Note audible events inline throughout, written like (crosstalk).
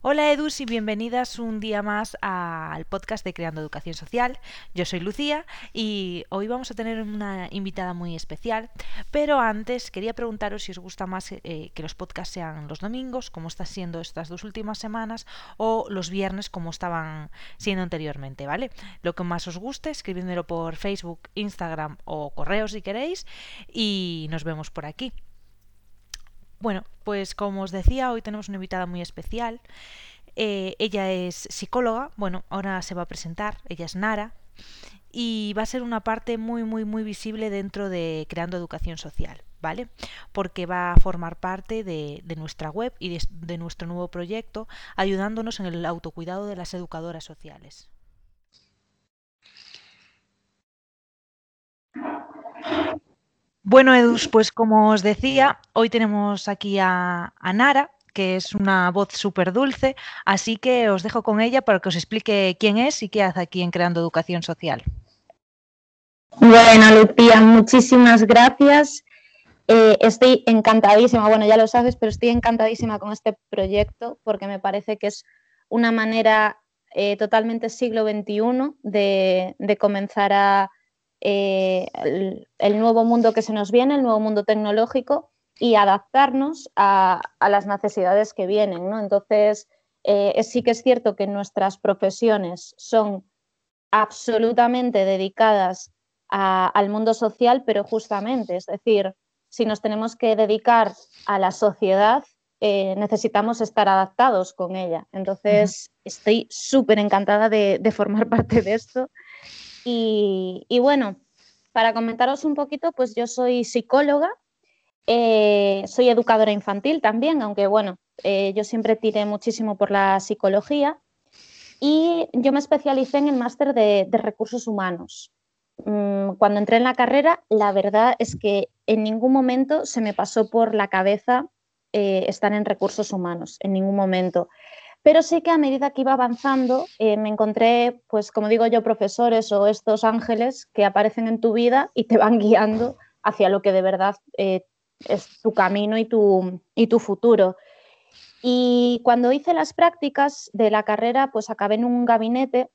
Hola Edus y bienvenidas un día más al podcast de Creando Educación Social. Yo soy Lucía y hoy vamos a tener una invitada muy especial, pero antes quería preguntaros si os gusta más eh, que los podcasts sean los domingos, como está siendo estas dos últimas semanas, o los viernes como estaban siendo anteriormente, ¿vale? Lo que más os guste, escribídmelo por Facebook, Instagram o correo si queréis y nos vemos por aquí. Bueno, pues como os decía, hoy tenemos una invitada muy especial. Eh, ella es psicóloga, bueno, ahora se va a presentar, ella es Nara, y va a ser una parte muy, muy, muy visible dentro de Creando Educación Social, ¿vale? Porque va a formar parte de, nuestra web y de, de nuestro nuevo proyecto, ayudándonos en el autocuidado de las educadoras sociales. Bueno, Edus, pues como os decía, hoy tenemos aquí a, Nara, que es una voz súper dulce, así que os dejo con ella para que os explique quién es y qué hace aquí en Creando Educación Social. Bueno, Lucía, muchísimas gracias. Eh, estoy encantadísima, bueno, ya lo sabes, pero estoy encantadísima con este proyecto porque me parece que es una manera eh, totalmente siglo XXI de comenzar a eh, el, nuevo mundo que se nos viene, el nuevo mundo tecnológico y adaptarnos a, las necesidades que vienen. ¿no? Entonces, eh, sí que es cierto que nuestras profesiones son absolutamente dedicadas al mundo social, pero justamente, es decir, si nos tenemos que dedicar a la sociedad, eh, necesitamos estar adaptados con ella. Entonces, estoy súper encantada de, formar (laughs) parte de esto y, bueno, para comentaros un poquito, pues yo soy psicóloga, eh, soy educadora infantil también, aunque bueno, eh, yo siempre tiré muchísimo por la psicología y yo me especialicé en el máster de, recursos humanos. Mm, cuando entré en la carrera, la verdad es que en ningún momento se me pasó por la cabeza eh, estar en recursos humanos, en ningún momento. Pero sí que a medida que iba avanzando eh, me encontré, pues como digo yo, profesores o estos ángeles que aparecen en tu vida y te van (laughs) guiando hacia lo que de verdad eh, es tu camino y tu, y tu futuro. Y cuando hice las prácticas de la carrera, pues acabé en un gabinete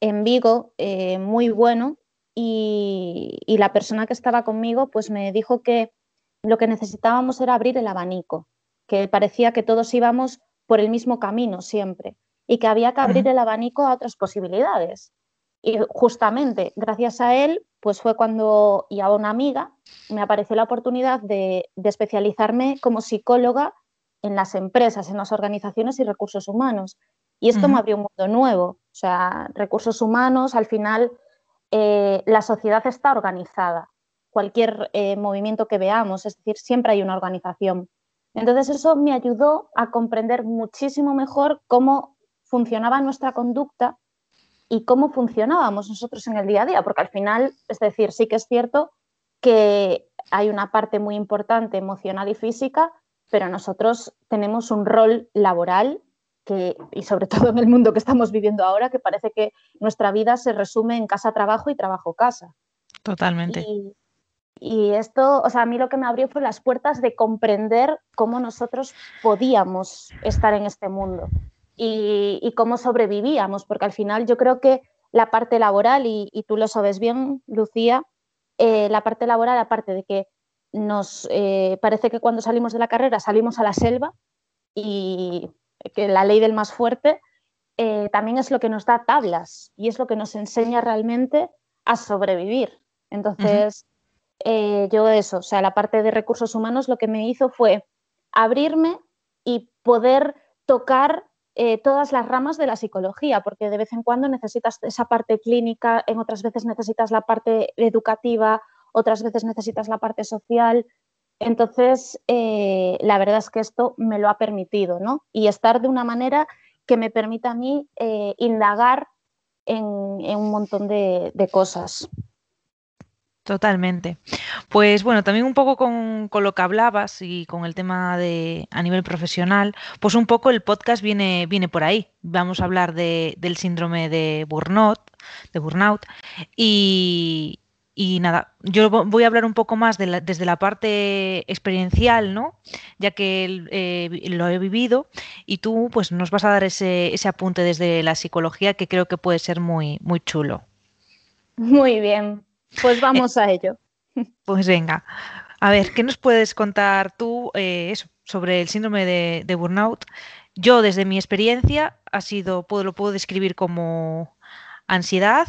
en Vigo eh, muy bueno y, y, la persona que estaba conmigo pues me dijo que lo que necesitábamos era abrir el abanico, que parecía que todos íbamos por el mismo camino siempre y que había que abrir el abanico a otras posibilidades. Y justamente gracias a él, pues fue cuando, y a una amiga, me apareció la oportunidad de, especializarme como psicóloga en las empresas, en las organizaciones y recursos humanos. Y esto me abrió un mundo nuevo. O sea, recursos humanos, al final, eh, la sociedad está organizada. Cualquier eh, movimiento que veamos, es decir, siempre hay una organización. Entonces eso me ayudó a comprender muchísimo mejor cómo funcionaba nuestra conducta y cómo funcionábamos nosotros en el día a día, porque al final, es decir, sí que es cierto que hay una parte muy importante emocional y física, pero nosotros tenemos un rol laboral que, y sobre (laughs) todo en el mundo que estamos viviendo ahora, que parece que nuestra vida se resume en casa-trabajo y trabajo-casa. Totalmente. Y esto, o sea, a mí lo que me abrió fue las puertas de comprender cómo nosotros podíamos estar en este mundo y, cómo sobrevivíamos, porque al final yo creo que la parte laboral, y, tú lo sabes bien, Lucía, eh, la parte laboral, aparte de que nos eh, parece que cuando salimos de la carrera salimos a la selva y que la ley del más fuerte, eh, también es lo que nos da tablas y es lo que nos enseña realmente a sobrevivir. Entonces, eh, yo eso, o sea, la parte de recursos humanos lo que me hizo fue abrirme y poder tocar eh, todas las ramas de la psicología, porque de vez en cuando necesitas esa parte clínica, en otras veces necesitas la parte educativa, otras veces necesitas la parte social. Entonces, eh, la verdad es que esto me lo ha permitido, ¿no? Y estar de una manera que me permita a mí indagar en, un montón de cosas. Totalmente. Pues bueno, también un poco con, lo que hablabas y con el tema de a nivel profesional, pues un poco el podcast viene, viene por ahí. Vamos a hablar de, del síndrome de burnout, de burnout y, y nada, yo voy a hablar un poco más desde la parte experiencial, ¿no? Ya que eh, lo he vivido y tú pues nos vas a dar ese, ese, apunte desde la psicología que creo que puede ser muy, muy chulo. Muy bien, pues vamos a ello. (laughs) Pues venga, a ver, ¿qué nos puedes contar tú eh, sobre el síndrome de, burnout? Yo desde mi experiencia ha sido, lo puedo describir como ansiedad,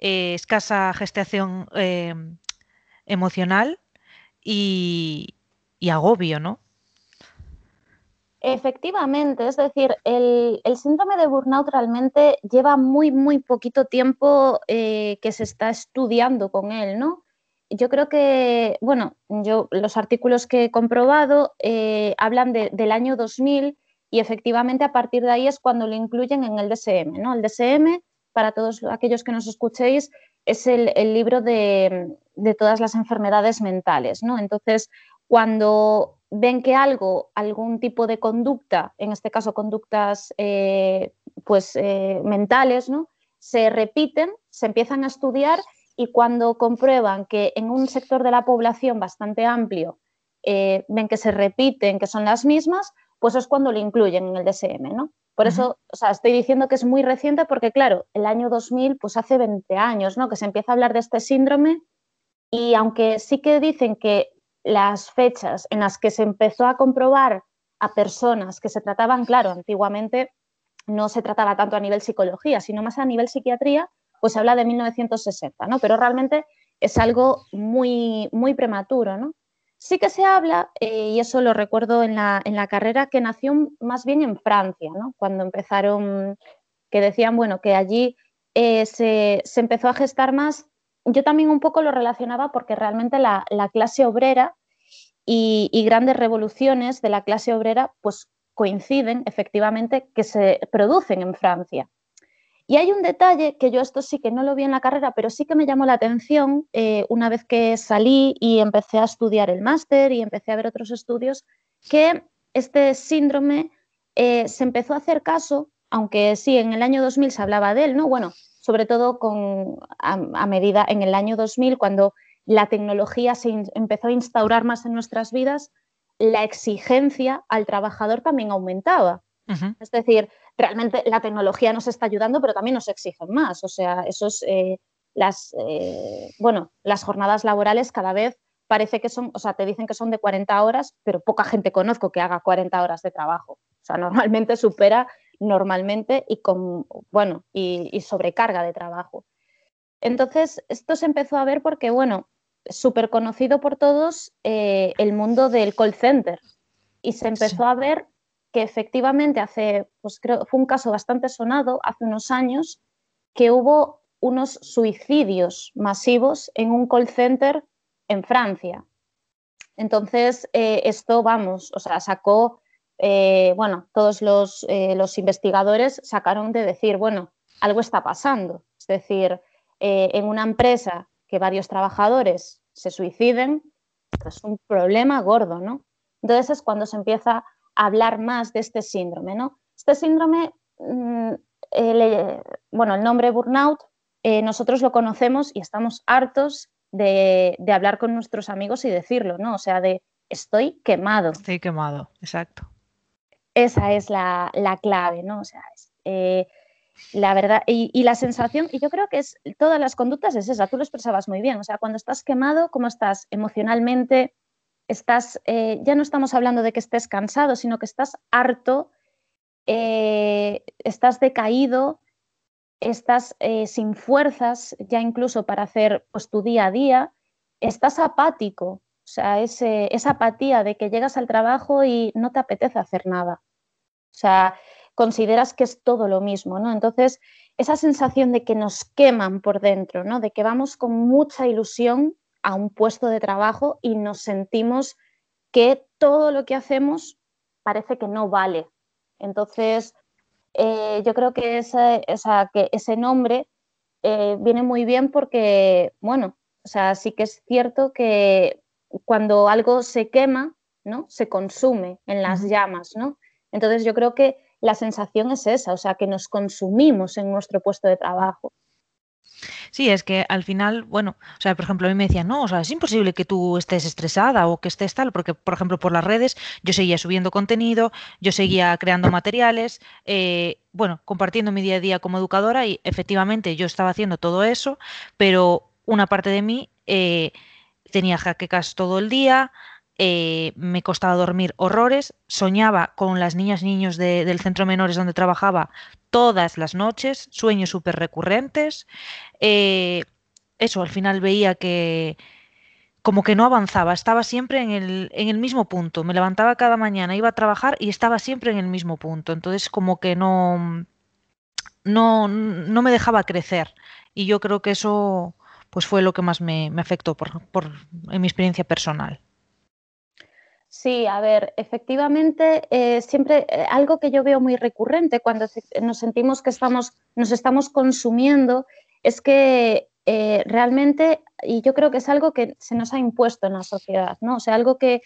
eh, escasa gestación eh, emocional y, agobio, ¿no? Efectivamente, es decir, el, síndrome de burnout realmente lleva muy, muy poquito tiempo eh, que se está estudiando con él, ¿no? Yo creo que, bueno, yo los artículos que he comprobado hablan del año 2000 y efectivamente a partir de ahí es cuando lo incluyen en el DSM, ¿no? El DSM para todos aquellos que nos escuchéis, es el, libro de, todas las enfermedades mentales, ¿no? Entonces, cuando ven que algo, algún tipo de conducta, en este caso conductas eh, pues, eh, mentales, ¿no? se repiten, se empiezan a estudiar y cuando comprueban que en un sector de la población bastante amplio eh, ven que se repiten, que son las mismas, pues es cuando lo incluyen en el DSM, ¿no? Por eso, o sea, estoy diciendo que es muy reciente porque, claro, el año 2000, pues hace 20 años, ¿no? Que se empieza a hablar de este síndrome y aunque sí que dicen que las fechas en las que se empezó a comprobar a personas que se trataban, claro, antiguamente no se trataba tanto a nivel psicología, sino más a nivel psiquiatría, pues se habla de 1960, ¿no? Pero realmente es algo muy, muy prematuro, ¿no? Sí que se habla, eh, y eso lo recuerdo en la, carrera, que nació más bien en Francia, ¿no? cuando empezaron, que decían, bueno, que allí eh, se, empezó a gestar más. Yo también un poco lo relacionaba porque realmente la, clase obrera y, grandes revoluciones de la clase obrera pues coinciden efectivamente que se producen en Francia. Y hay un detalle que yo esto sí que no lo vi en la carrera, pero sí que me llamó la atención eh, una vez que salí y empecé a estudiar el máster y empecé a ver otros estudios, que este síndrome eh, se empezó a hacer caso, aunque sí, en el año 2000 se hablaba de él, ¿no? Bueno, sobre todo con, a, medida en el año 2000, cuando la tecnología se empezó a instaurar más en nuestras vidas, la exigencia al trabajador también aumentaba. Es decir, realmente la tecnología nos está ayudando, pero también nos exigen más. O sea, esos, eh, las, eh, bueno, las jornadas laborales cada vez parece que son, o sea, te dicen que son de 40 horas, pero poca gente conozco que haga 40 horas de trabajo. O sea, normalmente supera normalmente y con, bueno, y, sobrecarga de trabajo. Entonces, esto se empezó a ver porque, bueno, súper conocido por todos eh, el mundo del call center y se empezó a ver que efectivamente hace, pues creo, fue un caso bastante sonado hace unos años, que hubo unos suicidios masivos en un call center en Francia. Entonces, eh, esto, vamos, o sea, sacó, eh, bueno, todos los, eh, los, investigadores sacaron de decir, bueno, algo está pasando. Es decir, en una empresa que varios trabajadores se suiciden, es un problema gordo, ¿no? Entonces es cuando se empieza hablar más de este síndrome. ¿no? Este síndrome, mm, bueno, el nombre burnout, eh, nosotros lo conocemos y estamos hartos de, hablar con nuestros amigos y decirlo, ¿no? O sea, de estoy quemado. Estoy quemado, exacto. Esa es la, clave, ¿no? O sea, eh, la verdad, y, la sensación, y yo creo que es todas las conductas es esa, tú lo expresabas muy bien, o sea, cuando estás quemado, ¿cómo estás emocionalmente, estás, eh, ya no estamos hablando de que estés cansado, sino que estás harto, eh, estás decaído, estás sin fuerzas ya incluso para hacer pues, tu día a día, estás apático, o sea, esa apatía de que llegas al trabajo y no te apetece hacer nada. O sea, consideras que es todo lo mismo, ¿no? Entonces, esa sensación de que nos queman por dentro, ¿no? De que vamos con mucha ilusión a un puesto de trabajo y nos sentimos que todo lo que hacemos parece que no vale. Entonces, eh, yo creo que ese, que ese nombre eh, viene muy bien porque, bueno, o sea, sí que es cierto que cuando algo se quema, ¿no? Se consume en las llamas, ¿no? Entonces yo creo que la sensación es esa, o sea, que nos consumimos en nuestro puesto de trabajo. Sí, es que al final, bueno, o sea, por ejemplo, a mí me decían, no, o sea, es imposible que tú estés estresada o que estés tal, porque, por ejemplo, por las redes yo seguía subiendo contenido, yo seguía creando materiales, eh, bueno, compartiendo mi día a día como educadora y efectivamente yo estaba haciendo todo eso, pero una parte de mí eh, tenía jaquecas todo el día, eh, me costaba dormir horrores, soñaba con las niñas y niños del centro menores donde trabajaba todas las noches, sueños súper recurrentes. Eh, eso, al final veía que como que no avanzaba, estaba siempre en el, en el mismo punto. Me levantaba cada mañana, iba a trabajar y estaba siempre en el mismo punto. Entonces como que no, no, no me dejaba crecer. Y yo creo que eso pues fue lo que más me, afectó por, en mi experiencia personal. Sí, a ver, efectivamente, eh, siempre eh, algo que yo veo muy recurrente cuando nos sentimos que estamos, nos estamos consumiendo es que eh, realmente, y yo creo que es algo que se nos ha impuesto en la sociedad, ¿no? O sea, algo que,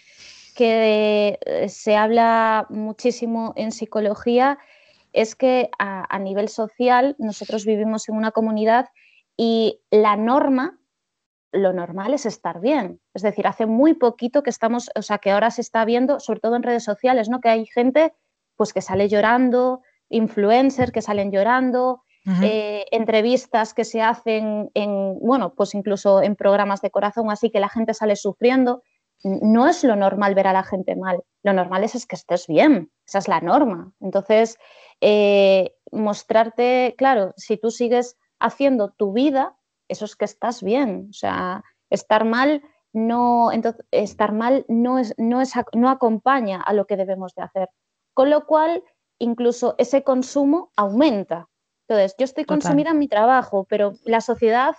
que se habla muchísimo en psicología es que a nivel social nosotros vivimos en una comunidad y la norma lo normal es estar bien. Es decir, hace muy poquito que estamos, o sea, que ahora se está viendo, sobre todo en redes sociales, ¿no? Que hay gente pues que sale llorando, influencers que salen llorando, eh, entrevistas que se hacen en, bueno, pues incluso en programas de corazón, así que la gente sale sufriendo. No es lo normal ver a la gente mal. Lo normal es, es que estés bien. Esa es la norma. Entonces, eh, mostrarte, claro, si tú sigues haciendo tu vida, eso es que estás bien. O sea, estar mal no, entonces, estar mal no, es, no, es, no acompaña a lo que debemos de hacer. Con lo cual, incluso ese consumo aumenta. Entonces, yo estoy consumida en mi trabajo, pero la sociedad,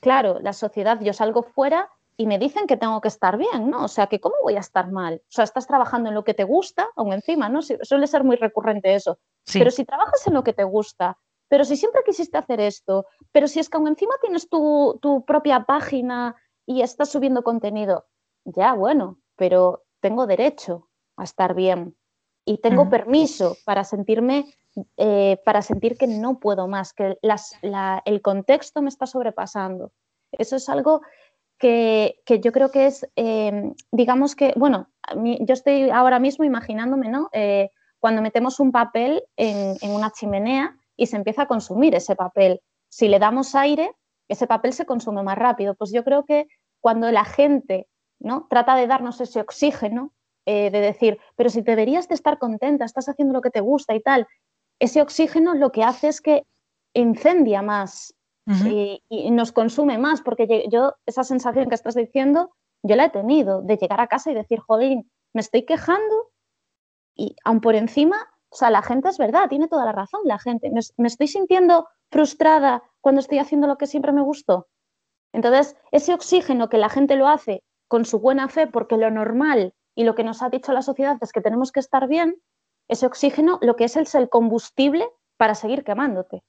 claro, la sociedad, yo salgo fuera y me dicen que tengo que estar bien, ¿no? O sea, que ¿cómo voy a estar mal? O sea, estás trabajando en lo que te gusta, aún encima, ¿no? Suele ser muy recurrente eso. Pero si trabajas en lo que te gusta, pero si siempre quisiste hacer esto, pero si es que aún encima tienes tu, propia página y estás subiendo contenido, ya bueno, pero tengo derecho a estar bien y tengo permiso para sentirme, eh, para sentir que no puedo más, que el contexto me está sobrepasando. Eso es algo que, yo creo que es, eh, digamos que, bueno, yo estoy ahora mismo imaginándome, ¿no? Eh, cuando metemos un papel en, en, una chimenea y se empieza a consumir ese papel. Si le damos aire, ese papel se consume más rápido. Pues yo creo que cuando la gente ¿no? trata de darnos ese oxígeno, eh, de decir, pero si deberías de estar contenta, estás haciendo lo que te gusta y tal, ese oxígeno lo que hace es que incendia más y, nos consume más, porque yo esa sensación que estás diciendo, yo la he tenido de llegar a casa y decir, joder, me estoy quejando y aún por encima o sea, la gente es verdad, tiene toda la razón la gente. Me, estoy sintiendo frustrada cuando estoy haciendo lo que siempre me gustó. Entonces, ese oxígeno que la gente lo hace con su buena fe, porque lo normal y lo que nos ha dicho la sociedad es que tenemos que estar bien, ese oxígeno lo que es es el combustible para seguir quemándote.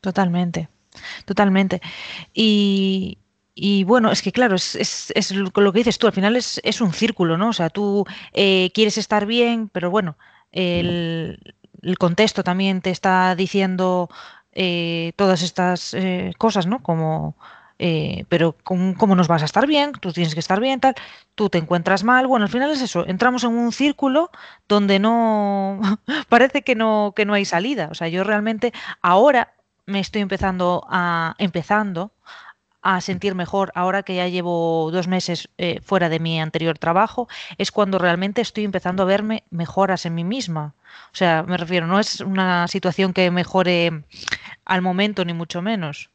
Totalmente, totalmente. Y, bueno, es que claro, es, lo que dices tú, al final es, un círculo, ¿no? O sea, tú eh, quieres estar bien, pero bueno, el, contexto también te está diciendo eh, todas estas eh, cosas, ¿no? Como, eh, pero ¿cómo nos vas a estar bien? Tú tienes que estar bien, tal. Tú te encuentras mal. Bueno, al final es eso. Entramos en un círculo donde no (laughs) parece que no que no hay salida. O sea, yo realmente ahora me estoy empezando a empezando a sentir mejor ahora que ya llevo dos meses eh, fuera de mi anterior trabajo, es cuando realmente estoy empezando a verme mejoras en mí misma. O sea, me refiero, no es una situación que mejore al momento, ni mucho menos.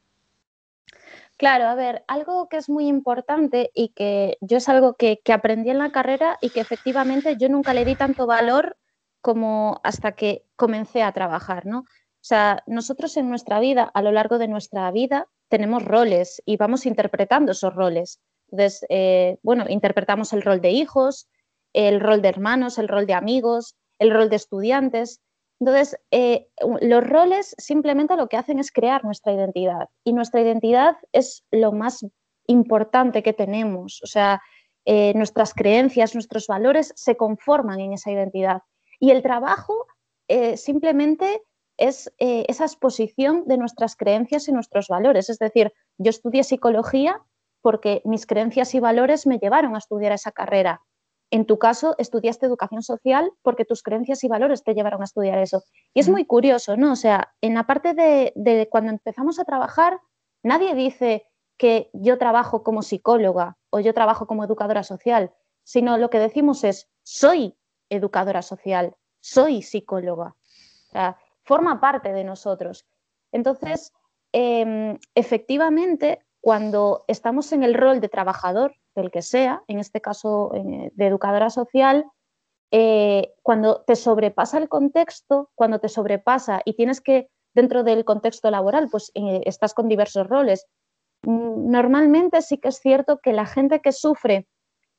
Claro, a ver, algo que es muy importante y que yo es algo que, que aprendí en la carrera y que efectivamente yo nunca le di tanto valor como hasta que comencé a trabajar, ¿no? O sea, nosotros en nuestra vida, a lo largo de nuestra vida, tenemos roles y vamos interpretando esos roles. Entonces, eh, bueno, interpretamos el rol de hijos, el rol de hermanos, el rol de amigos, el rol de estudiantes. Entonces, eh, los roles simplemente lo que hacen es crear nuestra identidad y nuestra identidad es lo más importante que tenemos. O sea, eh, nuestras creencias, nuestros valores se conforman en esa identidad. Y el trabajo simplemente es eh, esa exposición de nuestras creencias y nuestros valores. Es decir, yo estudié psicología porque mis creencias y valores me llevaron a estudiar esa carrera. En tu caso, estudiaste educación social porque tus creencias y valores te llevaron a estudiar eso. Y es muy curioso, ¿no? O sea, en la parte de, de cuando empezamos a trabajar, nadie dice que yo trabajo como psicóloga o yo trabajo como educadora social, sino lo que decimos es, soy educadora social, soy psicóloga. O sea, forma parte de nosotros. Entonces, em, efectivamente, cuando estamos en el rol de trabajador, del que sea, en este caso eh, de educadora social, eh, cuando te sobrepasa el contexto, cuando te sobrepasa y tienes que, dentro del contexto laboral, pues eh, estás con diversos roles. Mm, normalmente sí que es cierto que la gente que sufre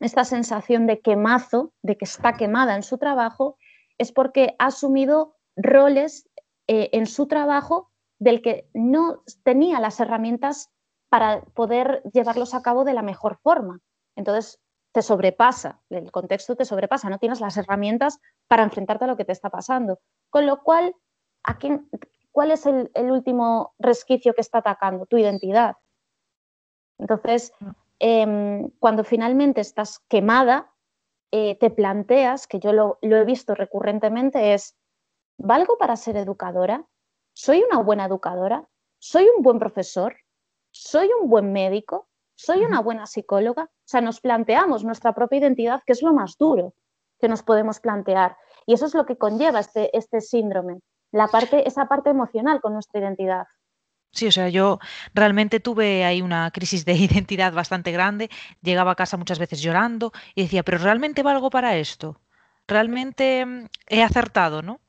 esta sensación de quemazo, de que está quemada en su trabajo, es porque ha asumido roles en su trabajo del que no tenía las herramientas para poder llevarlos a cabo de la mejor forma. Entonces, te sobrepasa, el contexto te sobrepasa, no tienes las herramientas para enfrentarte a lo que te está pasando. Con lo cual, ¿a ¿cuál es el, último resquicio que está atacando? Tu identidad. Entonces, em, cuando finalmente estás quemada, eh, te planteas, que yo lo, lo he visto recurrentemente, es, ¿valgo para ser educadora? ¿Soy una buena educadora? ¿Soy un buen profesor? ¿soy un buen médico? ¿Soy una buena psicóloga? O sea, nos planteamos nuestra propia identidad, que es lo más duro que nos podemos plantear. Y eso es lo que conlleva este, este síndrome, la parte, esa parte emocional con nuestra identidad. Sí, o sea, yo realmente tuve ahí una crisis de (laughs) identidad bastante grande, llegaba a casa muchas veces llorando y decía, pero ¿realmente valgo para esto? ¿Realmente mm, he acertado, no?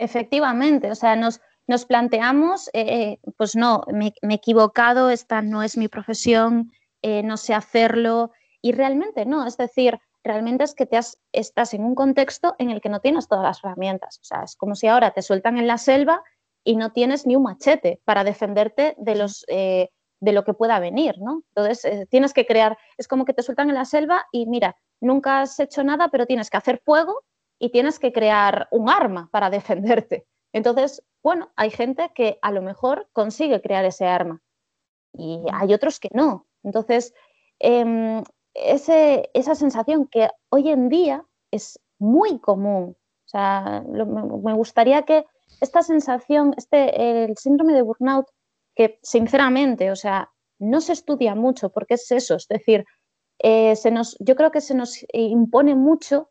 Efectivamente, o sea, nos, nos planteamos, eh, pues no, me, he equivocado, esta no es mi profesión, eh, no sé hacerlo, y realmente no, es decir, realmente es que te estás en un contexto en el que no tienes todas las herramientas, o sea, es como si ahora te sueltan en la selva y no tienes ni un machete para defenderte de, los, eh, de lo que pueda venir, ¿no? Entonces, tienes que crear, es como que te sueltan en la selva y mira, nunca has hecho nada, pero tienes que hacer fuego y tienes que crear un arma para (laughs) defenderte. Entonces, bueno, hay gente que a lo mejor consigue crear ese arma y hay otros que no. Entonces, em, esa sensación que hoy en día es muy común. O sea, me gustaría que esta sensación, este, el síndrome de burnout, que sinceramente, o sea, no se estudia mucho porque es eso, es decir, eh, se nos, yo creo que se nos impone mucho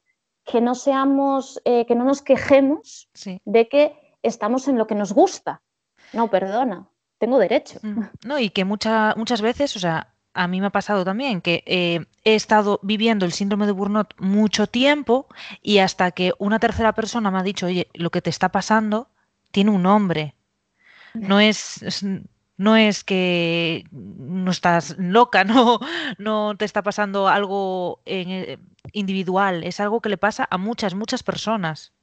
que no seamos, eh, que no nos quejemos de que estamos en lo que nos gusta. No, perdona, tengo derecho. Mm, no, y que muchas veces, o sea, a mí me ha pasado también que eh, he estado viviendo el síndrome de burnout mucho tiempo y hasta que una tercera persona me ha dicho, oye, lo que te está pasando tiene un nombre. No es, no es que no estás loca, (laughs) no, no te está pasando algo eh, individual, es algo que le pasa a muchas, muchas personas.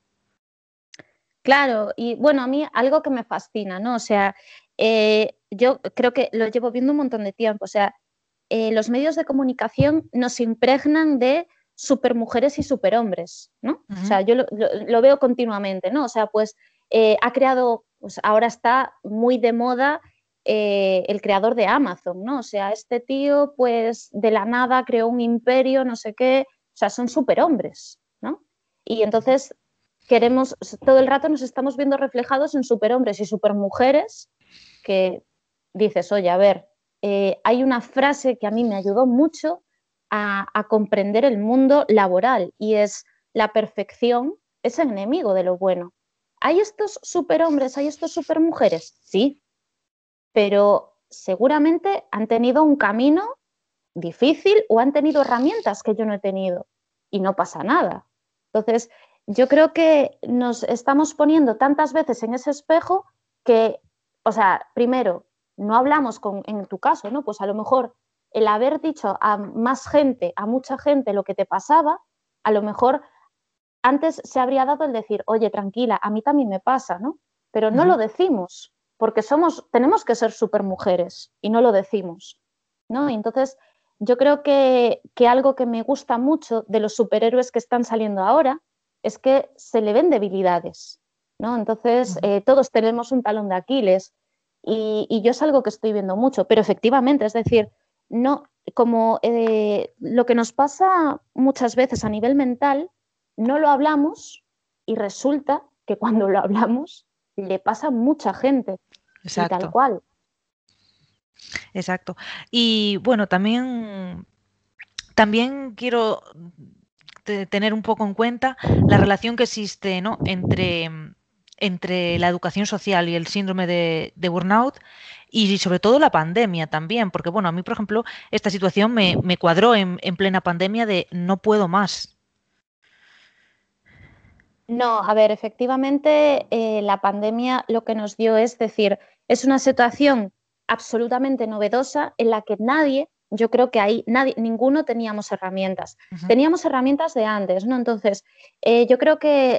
Claro, y bueno, a mí algo que me fascina, ¿no? O sea, eh, yo creo que lo llevo viendo un montón de tiempo, o sea, eh, los medios de comunicación nos impregnan de supermujeres y superhombres, ¿no? O sea, yo lo, veo continuamente, ¿no? O sea, pues eh, ha creado, pues ahora está muy de moda el creador de Amazon, ¿no? O sea, este tío, pues de la nada creó un imperio, no sé qué, o sea, son superhombres, ¿no? Y entonces queremos, todo el rato nos estamos viendo reflejados en superhombres y supermujeres que dices, oye, a ver, eh, hay una frase que a mí me ayudó mucho a, comprender el mundo laboral y es la perfección es enemigo de lo bueno. ¿Hay estos superhombres, hay estos supermujeres? Sí, pero seguramente han tenido un camino difícil o han tenido herramientas que yo no he tenido y no pasa nada. Entonces, yo creo que nos estamos poniendo tantas veces en ese espejo que, o sea, primero, no hablamos con, en tu caso, ¿no? Pues a lo mejor el haber dicho a más gente, a mucha gente lo que te pasaba, a lo mejor antes se habría dado el decir, oye, tranquila, a mí también me pasa, ¿no? Pero no lo decimos, porque somos, tenemos que ser supermujeres y no lo decimos, ¿no? Y entonces, yo creo que, que algo que me gusta mucho de los superhéroes que están saliendo ahora es que se le ven debilidades. ¿no? Entonces, eh, todos tenemos un talón de Aquiles y, yo es algo que estoy viendo mucho, pero efectivamente, es decir, no, como eh, lo que nos pasa muchas veces a nivel mental, no lo hablamos y resulta que cuando lo hablamos le pasa a mucha gente. Exacto. tal cual. Exacto. Y bueno, también, también quiero tener un poco en cuenta la relación que existe ¿no? entre, entre la educación social y el síndrome de, burnout y sobre todo la pandemia también, porque bueno, a mí por ejemplo esta situación me, cuadró en, plena pandemia de no puedo más. No, a ver, efectivamente eh, la pandemia lo que nos dio es decir, es una situación absolutamente novedosa en la que nadie yo creo que ahí nadie, ninguno teníamos herramientas. Teníamos herramientas de antes, ¿no? Entonces, eh, yo creo que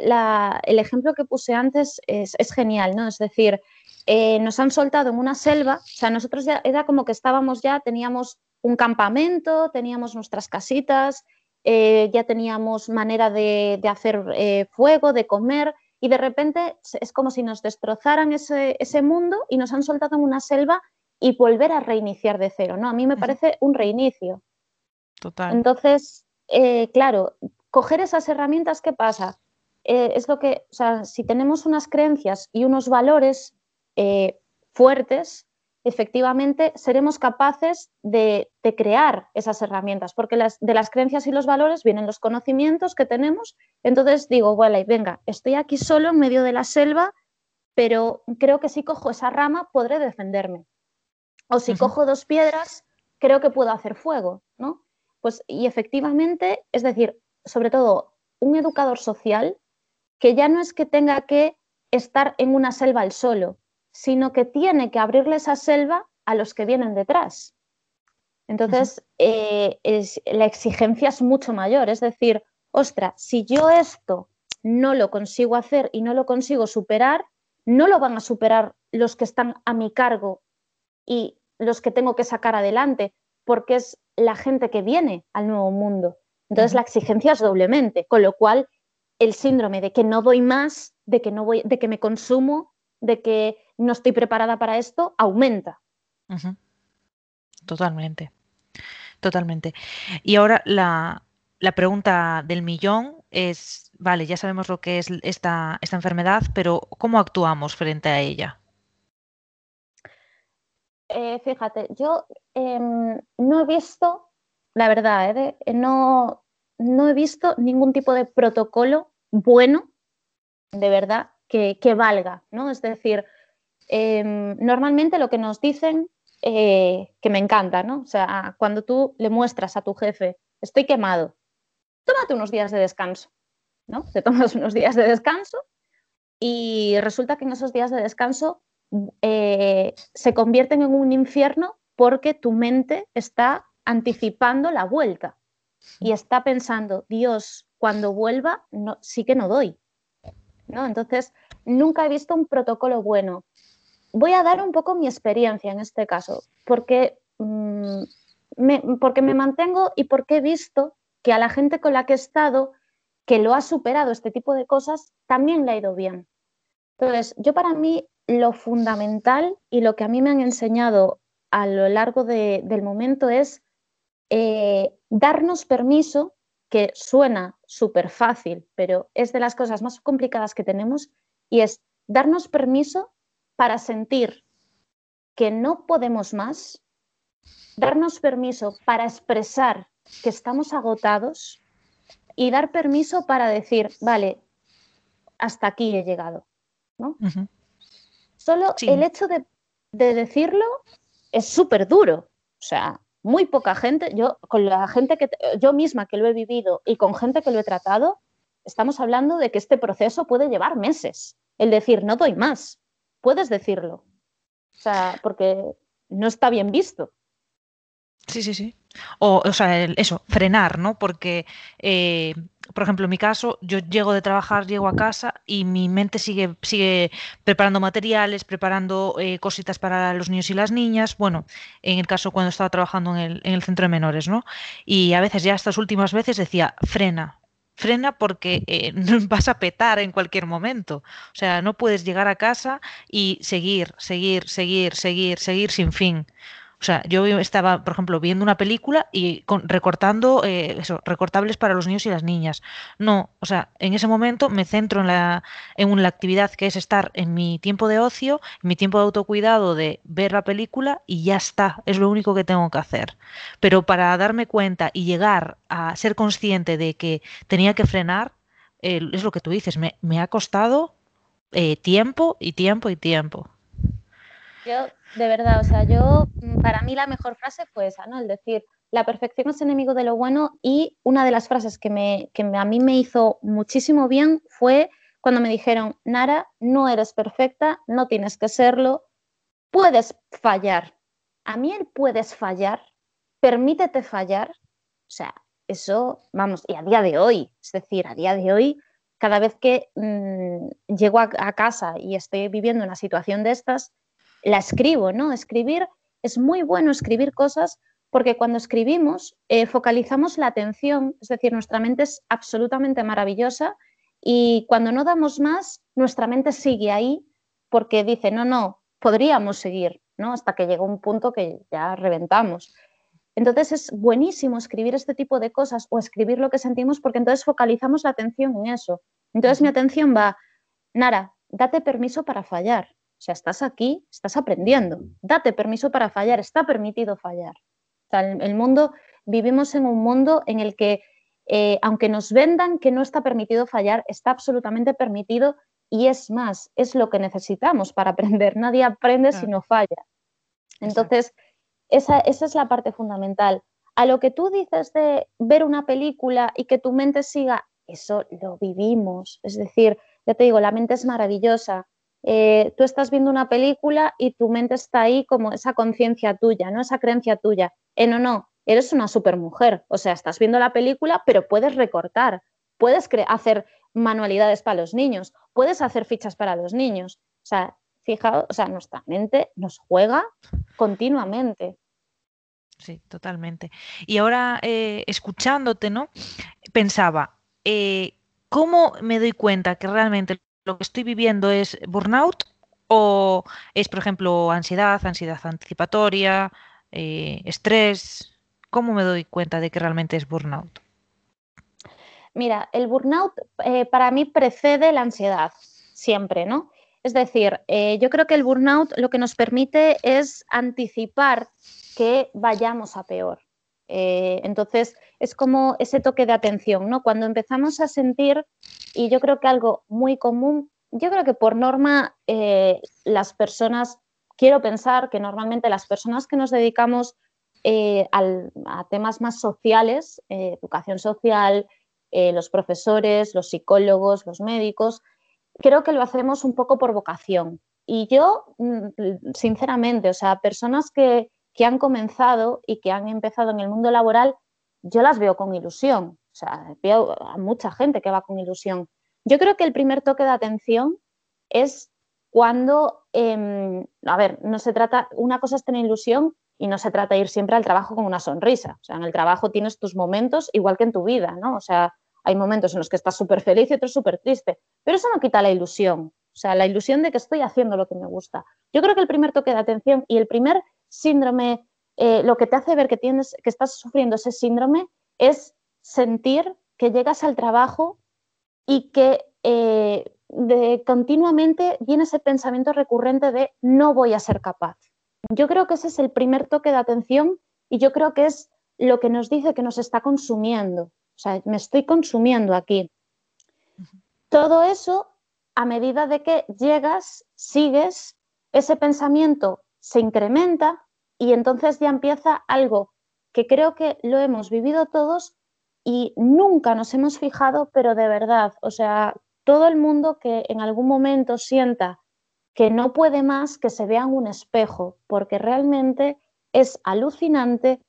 el ejemplo que puse antes es, genial, ¿no? Es decir, eh, nos han soltado en una selva, o sea, nosotros ya era como que estábamos ya, teníamos un campamento, teníamos nuestras casitas, eh, ya teníamos manera de, hacer fuego, de comer, y de repente es como si nos destrozaran ese, ese mundo y nos han soltado en una selva y volver a reiniciar de cero, ¿no? A mí me parece un reinicio. Total. Entonces, eh, claro, coger esas herramientas, ¿qué pasa? Eh, es lo que, o sea, si tenemos unas creencias y unos valores eh, fuertes, efectivamente seremos capaces de, crear esas herramientas, porque las, de las creencias y los valores vienen los conocimientos que tenemos. Entonces digo, bueno, venga, estoy aquí solo en medio de la selva, pero creo que si cojo esa rama podré defenderme. O si cojo dos piedras, creo que puedo hacer fuego, ¿no? Pues y efectivamente, es decir, sobre todo un educador social que ya no es que tenga que estar en una selva al solo, sino que tiene que abrirle esa selva a los que vienen detrás. Entonces, eh, la exigencia es mucho mayor, es decir, ostra, si yo esto no lo consigo hacer y no lo consigo superar, no lo van a superar los que están a mi cargo y los que tengo que sacar adelante, porque es la gente que viene al nuevo mundo. Entonces la exigencia es doblemente, con lo cual el síndrome de que no doy más, de que no voy, de que me consumo, de que no estoy preparada para esto, aumenta. Totalmente, totalmente. Y ahora la, la, pregunta del millón es, vale, ya sabemos lo que es esta, esta enfermedad, pero ¿cómo actuamos frente a ella? Eh, fíjate, yo em, no he visto, la verdad, eh, eh, no, no he visto ningún tipo de protocolo bueno, de verdad, que, valga, ¿no? Es decir, em, normalmente lo que nos dicen, que me encanta, ¿no? O sea, cuando tú le muestras a tu jefe, estoy quemado, tómate unos días de descanso, ¿no? Te tomas unos días de descanso y resulta que en esos días de descanso eh, se convierten en un infierno porque tu mente está anticipando la vuelta y está pensando, Dios, cuando vuelva, no, sí que no doy. ¿No? Entonces, nunca he visto un protocolo bueno. Voy a dar un poco mi experiencia en este caso, porque, mm, me, porque me mantengo y porque he visto que a la gente con la que he estado, que lo ha superado este tipo de cosas, también le ha ido bien. Entonces, yo para mí lo fundamental y lo que a mí me han enseñado a lo largo del momento es eh, darnos permiso, que suena súper fácil, pero es de las cosas más complicadas que tenemos, y es darnos permiso para sentir que no podemos más, darnos permiso para expresar que estamos agotados y dar permiso para decir, vale, hasta aquí he llegado. ¿no? Solo el hecho de, decirlo es súper duro. O sea, muy poca gente, yo con la gente que yo misma que lo he vivido y con gente que lo he tratado, estamos hablando de que este proceso puede llevar meses. El decir, no doy más, puedes decirlo. O sea, porque no está bien visto. Sí, sí, sí. O, o sea, eso, frenar, ¿no? Porque eh, por ejemplo, en mi caso, yo llego de trabajar, llego a casa y mi mente sigue, sigue preparando materiales, preparando eh, cositas para los niños y las niñas. Bueno, en el caso cuando estaba trabajando en el, en el centro de menores, ¿no? Y a veces, ya estas últimas veces, decía, frena, frena porque eh, (laughs) vas a petar en cualquier momento. O sea, no puedes llegar a casa y seguir, seguir, seguir, seguir, seguir sin fin. O sea, yo estaba, por ejemplo, viendo una película y recortando eh, eso, recortables para los niños y las niñas. No, o sea, en ese momento me centro en la, en la actividad que es estar en mi tiempo de ocio, en mi tiempo de autocuidado, de ver la película y ya está, es lo único que tengo que hacer. Pero para darme cuenta y llegar a ser consciente de que tenía que frenar, eh, es lo que tú dices, me, me ha costado eh, tiempo y tiempo y tiempo. Yo, de verdad, o sea, yo, mm, para mí la mejor frase fue esa, ¿no? El decir, la perfección es enemigo de lo bueno y una de las frases que, me, que a mí me hizo muchísimo bien fue cuando me dijeron, Nara, no eres perfecta, no tienes que serlo, puedes fallar. A mí el puedes fallar, permítete fallar, o sea, eso, vamos, y a día de hoy, es decir, a día de hoy, cada vez que mm, llego a, a, casa y estoy viviendo una situación de estas, la escribo, ¿no? Escribir es muy bueno escribir cosas porque cuando escribimos eh, focalizamos la atención, es decir, nuestra mente es absolutamente maravillosa y cuando no damos más, nuestra mente sigue ahí porque dice, no, no, podríamos seguir, ¿no? Hasta que llega un punto que ya reventamos. Entonces es buenísimo escribir este tipo de cosas o escribir lo que sentimos porque entonces focalizamos la atención en eso. Entonces mi atención va, Nara, date permiso para fallar. O sea, estás aquí, estás aprendiendo. Date permiso para fallar, está permitido fallar. O sea, el, mundo, vivimos en un mundo en el que, eh, aunque nos vendan que no está permitido fallar, está absolutamente permitido y es más, es lo que necesitamos para (laughs) aprender. Nadie aprende si no falla. Entonces, esa, esa es la parte fundamental. A lo que tú dices de ver una película y que tu mente siga, eso lo vivimos. Es decir, ya te digo, la mente es maravillosa eh, tú estás viendo una película y tu mente está ahí como esa conciencia tuya, ¿no? Esa creencia tuya. Eh, no, no, eres una supermujer. O sea, estás viendo la película, pero puedes recortar, puedes hacer manualidades para los niños, puedes hacer fichas para los niños. O sea, fijaos, o sea, nuestra mente nos juega continuamente. Sí, totalmente. Y ahora, eh, escuchándote, ¿no? Pensaba, eh, ¿cómo me doy cuenta que realmente lo que estoy viviendo es burnout o es, por ejemplo, ansiedad, ansiedad anticipatoria, eh, estrés. ¿Cómo me doy cuenta de que realmente es burnout? Mira, el burnout eh, para mí precede la ansiedad, siempre, ¿no? Es decir, eh, yo creo que el burnout lo que nos permite es anticipar que vayamos a peor. entonces, es como ese toque de atención, ¿no? Cuando empezamos a sentir, y yo creo que algo muy común, yo creo que por norma eh, las personas, quiero pensar que normalmente las personas que nos dedicamos eh, a temas más sociales, eh, educación social, los profesores, los psicólogos, los médicos, creo que lo hacemos un poco por vocación. Y yo, mm, sinceramente, o sea, personas que, que han comenzado y que han empezado en el mundo laboral, yo las veo con ilusión. O sea, veo a mucha gente que va con ilusión. Yo creo que el primer toque de atención es cuando, em, a ver, no se trata, una cosa es tener ilusión y no se trata de ir siempre al trabajo con una sonrisa. O sea, en el trabajo tienes tus momentos igual que en tu vida, ¿no? O sea, hay momentos en los que estás súper feliz y otros súper triste, pero eso no quita la ilusión. O sea, la ilusión de que estoy haciendo lo que me gusta. Yo creo que el primer toque de atención y el primer síndrome eh, lo que te hace ver que, tienes, que estás sufriendo ese síndrome es sentir que llegas al trabajo y que eh, continuamente viene ese pensamiento recurrente de no voy a ser capaz. Yo creo que ese es el primer toque de atención y yo creo que es lo que nos dice que nos está consumiendo. O sea, me estoy consumiendo aquí. Todo eso, a medida de que llegas, sigues, ese pensamiento se incrementa y entonces ya empieza algo que creo que lo hemos vivido todos y nunca nos hemos fijado, pero de verdad, o sea, todo el mundo que en algún momento sienta que no puede más, que se vea un espejo, porque realmente es alucinante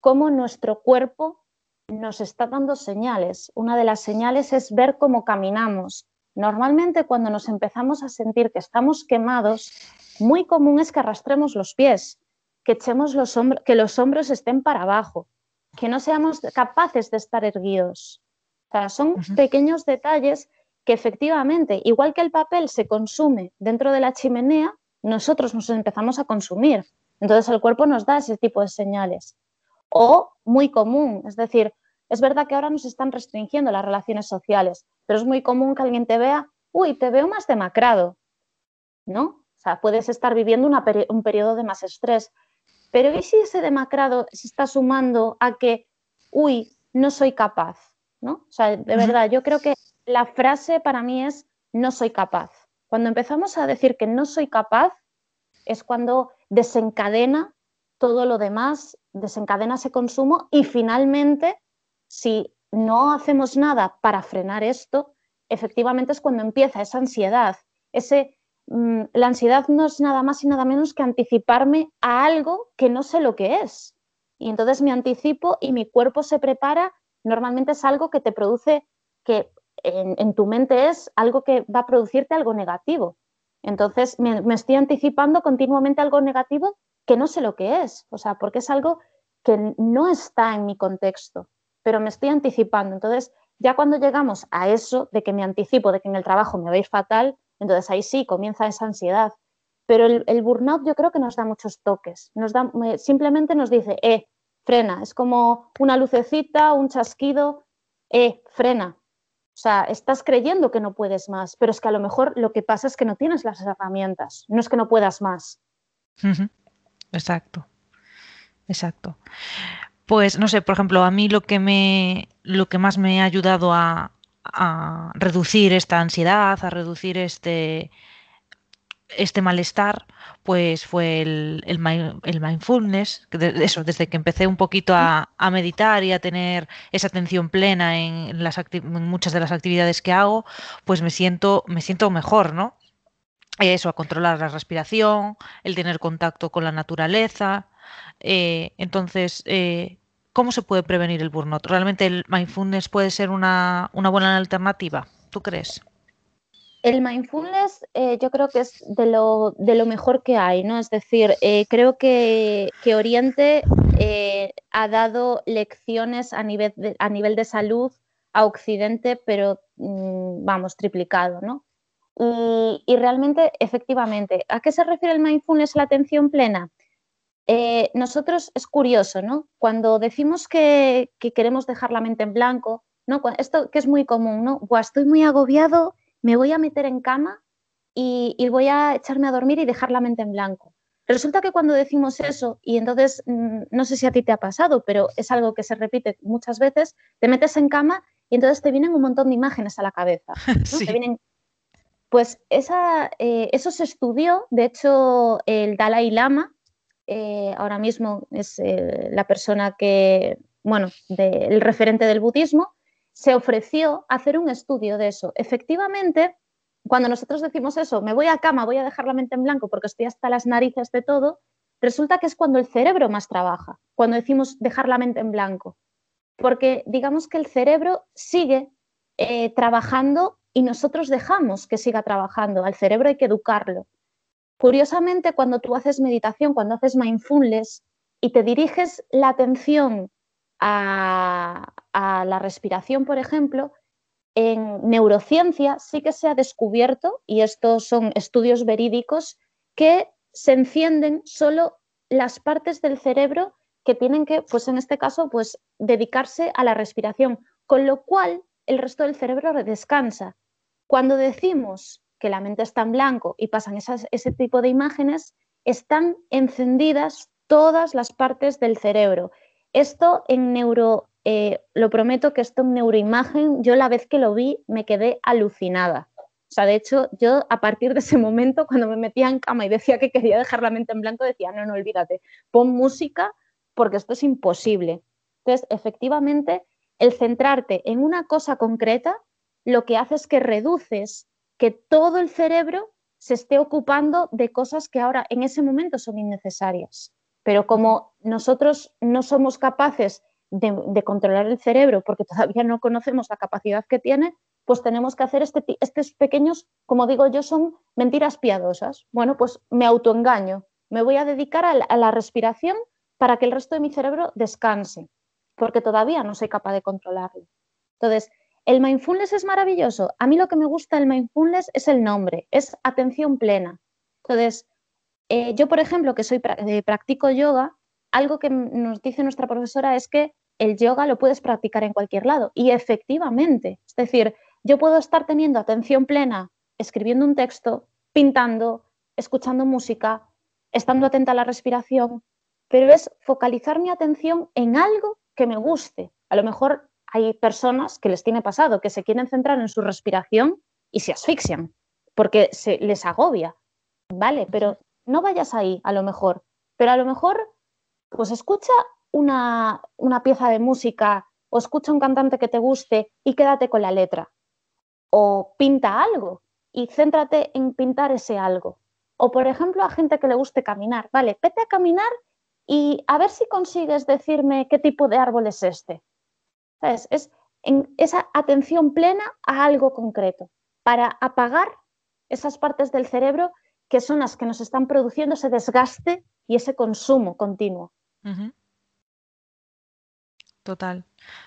cómo nuestro cuerpo nos está dando señales. Una de las señales es ver cómo caminamos. Normalmente cuando nos empezamos a sentir que estamos quemados, muy común es que arrastremos los pies que echemos los hombros, que los hombros estén para abajo, que no seamos capaces de estar erguidos. O sea, son pequeños detalles que efectivamente, igual que el papel se consume dentro de la chimenea, nosotros nos empezamos a consumir. Entonces el cuerpo nos da ese tipo de señales. O muy común, es decir, es verdad que ahora nos están restringiendo las relaciones sociales, pero es muy común que alguien te vea, uy, te veo más demacrado, ¿no? O sea, puedes estar viviendo un periodo de más estrés, pero ¿y si ese demacrado se está sumando a que, uy, no soy capaz, ¿no? O sea, de verdad, yo creo que la frase para mí es no soy capaz. Cuando empezamos a decir que no soy capaz, es cuando desencadena todo lo demás, desencadena ese consumo y finalmente, si no hacemos nada para frenar esto, efectivamente es cuando empieza esa ansiedad. Ese, la ansiedad no es nada más y nada menos que anticiparme a algo que no sé lo que es. Y entonces me anticipo y mi cuerpo se prepara. Normalmente es algo que te produce, que en, tu mente es algo que va a producirte algo negativo. Entonces me, estoy anticipando continuamente algo negativo que no sé lo que es, o sea, porque es algo que no está en mi contexto, pero me estoy anticipando. Entonces, ya cuando llegamos a eso de que me anticipo, de que en el trabajo me va a ir fatal, entonces ahí sí comienza esa ansiedad. Pero el, burnout yo creo que nos da muchos toques, nos da, simplemente nos dice, eh, frena, es como una lucecita, un chasquido, eh, frena, o sea, estás creyendo que no puedes más, pero es que a lo mejor lo que pasa es que no tienes las herramientas, no es que no puedas más. Exacto, exacto. Pues no sé, por ejemplo, a mí lo que me, lo que más me ha ayudado a, a reducir esta ansiedad, a reducir este, este malestar, pues fue el, el, mindfulness, eso, desde que empecé un poquito a, meditar y a tener esa atención plena en, las muchas de las actividades que hago, pues me siento, me siento mejor, ¿no? Eso, a controlar la respiración, el tener contacto con la naturaleza. Eh, entonces, eh, ¿cómo se puede prevenir el burnout? ¿Realmente el mindfulness puede ser una, buena alternativa? ¿Tú crees? El mindfulness eh, yo creo que es de lo, mejor que hay, ¿no? Es decir, eh, creo que, Oriente eh, ha dado lecciones a nivel, de, a nivel de salud a Occidente, pero mm, vamos, triplicado, ¿no? Y, realmente, efectivamente, ¿a qué se refiere el mindfulness, la atención plena? Nosotros es curioso, ¿no? Cuando decimos que, queremos dejar la mente en blanco, ¿no? Esto que es muy común, ¿no? estoy muy agobiado me voy a meter en cama y, voy a echarme a dormir y dejar la mente en blanco. Resulta que cuando decimos eso, y entonces mm, no sé si a ti te ha pasado, pero es algo que se repite muchas veces, te metes en cama y entonces te vienen un montón de imágenes a la cabeza. (laughs) Pues esa, eh, eso se estudió, de hecho el Dalai Lama, eh, ahora mismo es eh, la persona que, bueno, el referente del budismo, se ofreció hacer un estudio de eso. Efectivamente, cuando nosotros decimos eso, me voy a cama, voy a dejar la mente en blanco porque estoy hasta las narices de todo, resulta que es cuando el cerebro más trabaja, cuando decimos dejar la mente en blanco. Porque digamos que el cerebro sigue eh, trabajando y nosotros dejamos que siga trabajando. Al cerebro hay que educarlo. Curiosamente, cuando tú haces meditación, cuando haces mindfulness y te diriges la atención a, la respiración, por ejemplo, en neurociencia sí que se ha descubierto, y estos son estudios verídicos, que se encienden solo las partes del cerebro que tienen que, pues en este caso, pues dedicarse a la respiración, con lo cual el resto del cerebro descansa. Cuando decimos que la mente está en blanco y pasan ese tipo de imágenes, están encendidas todas las partes del cerebro esto en neuro, eh, lo prometo que esto en neuroimagen, yo la vez que lo vi me quedé alucinada. O sea, de hecho, yo a partir de ese momento, cuando me metía en cama y decía que quería dejar la mente en blanco, decía, no, no, olvídate, pon música porque esto es imposible. Entonces, efectivamente, el centrarte en una cosa concreta, lo que hace es que reduces que todo el cerebro se esté ocupando de cosas que ahora en ese momento son innecesarias. Pero como nosotros no somos capaces de, controlar el cerebro porque todavía no conocemos la capacidad que tiene, pues tenemos que hacer este, estos pequeños, como digo yo, son mentiras piadosas. Bueno, pues me autoengaño, me voy a dedicar a la, respiración para que el resto de mi cerebro descanse, porque todavía no soy capaz de controlarlo. Entonces, ¿El mindfulness es maravilloso? A mí lo que me gusta del mindfulness es el nombre, es atención plena. Entonces, eh, yo, por ejemplo, que soy eh, practico yoga, algo que nos dice nuestra profesora es que el yoga lo puedes practicar en cualquier lado. Y efectivamente, es decir, yo puedo estar teniendo atención plena, escribiendo un texto, pintando, escuchando música, estando atenta a la respiración, pero es focalizar mi atención en algo que me guste. A lo mejor hay personas que les tiene pasado, que se quieren centrar en su respiración y se asfixian, porque se les agobia. Vale, pero no vayas ahí, a lo mejor. Pero a lo mejor, pues escucha una, una pieza de música o escucha un cantante que te guste y quédate con la letra. O pinta algo y céntrate en pintar ese algo. O, por ejemplo, a gente que le guste caminar. Vale, vete a caminar y a ver si consigues decirme qué tipo de árbol es este. Es esa atención plena a algo concreto para apagar esas partes del cerebro que son las que nos están produciendo ese desgaste y ese consumo continuo. Total,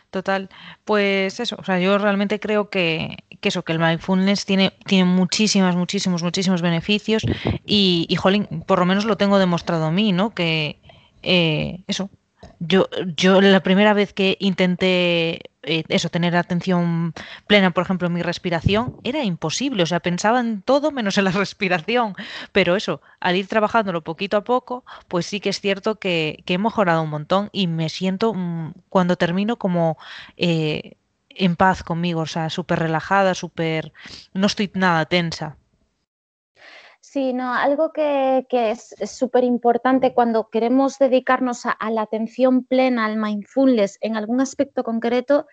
total. Pues eso, o sea, yo realmente creo que, eso, que el mindfulness tiene, tiene muchísimas, muchísimos, muchísimos beneficios y, y jolín, por lo menos lo tengo demostrado a mí, ¿no? Que eh, eso, yo, yo la primera vez que intenté eh, eso, tener atención plena, por ejemplo, en mi respiración, era imposible. O sea, pensaba en todo menos en la (laughs) respiración. Pero eso, al ir trabajándolo poquito a poco, pues sí que es cierto que, he mejorado un montón y me siento mm, cuando termino como eh, en paz conmigo, o sea, súper relajada, súper... no estoy nada tensa. Sí, no, algo que, es súper importante cuando queremos dedicarnos a, la atención plena, al mindfulness en algún aspecto concreto,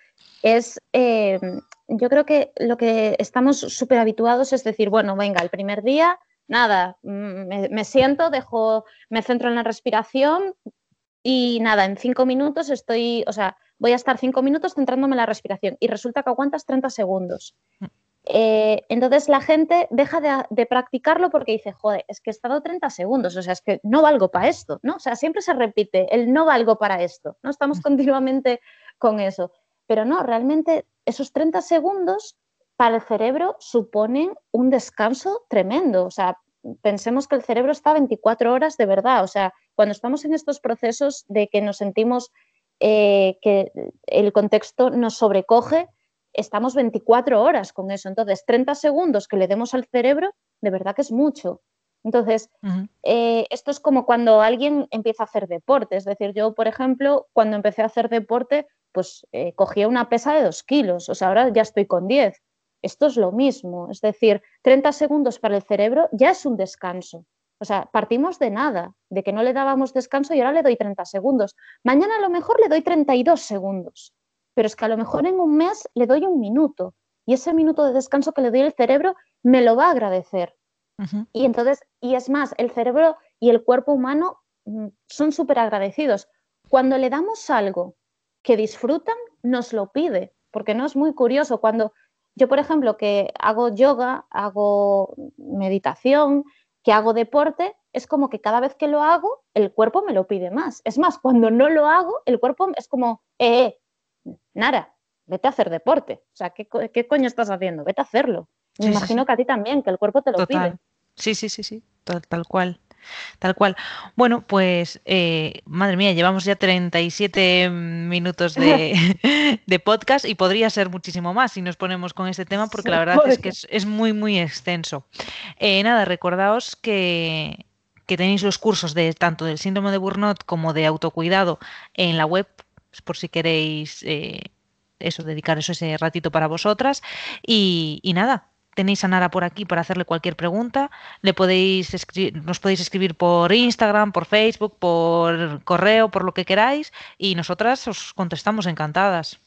es, eh, yo creo que lo que estamos súper habituados es decir, bueno, venga, el primer día, nada, mm, me, siento, dejo, me centro en la respiración y nada, en cinco minutos estoy, o sea, voy a estar cinco minutos centrándome en la respiración y resulta que aguantas 30 segundos. Eh, entonces la gente deja de, practicarlo porque dice, joder, es que he estado 30 segundos, o sea, es que no valgo para esto, ¿no? O sea, siempre se repite el no valgo para esto, ¿no? Estamos continuamente con eso. Pero no, realmente esos 30 segundos para el cerebro suponen un descanso tremendo. O sea, pensemos que el cerebro está 24 horas de verdad. O sea, cuando estamos en estos procesos de que nos sentimos eh, que el contexto nos sobrecoge, estamos 24 horas con eso. Entonces, 30 segundos que le demos al cerebro, de verdad que es mucho. Entonces, eh, esto es como cuando alguien empieza a hacer deporte. Es decir, yo, por ejemplo, cuando empecé a hacer deporte, pues eh, cogía una pesa de 2 kilos, o sea, ahora ya estoy con 10. Esto es lo mismo, es decir, 30 segundos para el cerebro ya es un descanso. O sea, partimos de nada, de que no le dábamos descanso y ahora le doy 30 segundos. Mañana a lo mejor le doy 32 segundos pero es que a lo mejor en un mes le doy un minuto y ese minuto de descanso que le doy al cerebro me lo va a agradecer. Y entonces, y es más, el cerebro y el cuerpo humano mm, son súper agradecidos. Cuando le damos algo que disfrutan, nos lo pide, porque no es muy curioso. Cuando yo, por ejemplo, que hago yoga, hago meditación, que hago deporte, es como que cada vez que lo hago, el cuerpo me lo pide más. Es más, cuando no lo hago, el cuerpo es como, eh, eh Nara, vete a hacer deporte. O sea, ¿qué, coño estás haciendo? Vete a hacerlo. Me imagino que a ti también, que el cuerpo te lo pide. Sí, sí, sí, sí, tal, cual. Tal cual. Bueno, pues, eh, madre mía, llevamos ya 37 minutos (laughs) de, podcast y podría ser muchísimo más si nos ponemos con este tema, porque la verdad es que es, muy, muy extenso. Eh, nada, recordaos que, que tenéis los cursos de tanto del síndrome de Burnout como de autocuidado en la web por si queréis eh, eso, dedicar eso ese ratito para vosotras. Y, nada, tenéis a Nara por aquí para hacerle cualquier pregunta. Le podéis nos podéis escribir por Instagram, por Facebook, por correo, por lo que queráis, y nosotras os contestamos encantadas.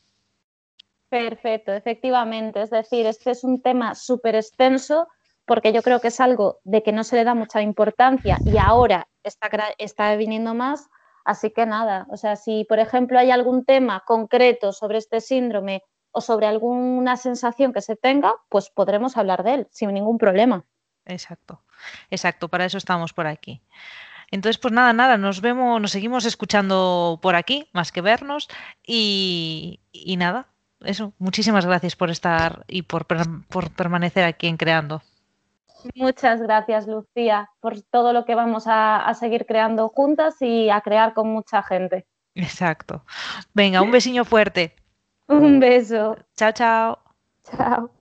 Perfecto, efectivamente. Es decir, este es un tema súper extenso porque yo creo que es algo de que no se le da mucha importancia y ahora está, está viniendo más Así que nada, o sea, si por ejemplo hay algún tema concreto sobre este síndrome o sobre alguna sensación que se tenga, pues podremos hablar de él sin ningún problema. Exacto, exacto, para eso estamos por aquí. Entonces, pues nada, nada, nos vemos, nos seguimos escuchando por aquí, más que vernos, y, nada, eso, muchísimas gracias por estar y por, por permanecer aquí en Creando. Muchas gracias, Lucía, por todo lo que vamos a, seguir creando juntas y a crear con mucha gente. Exacto. Venga, un besiño fuerte. un beso. Chao, chao. Chao.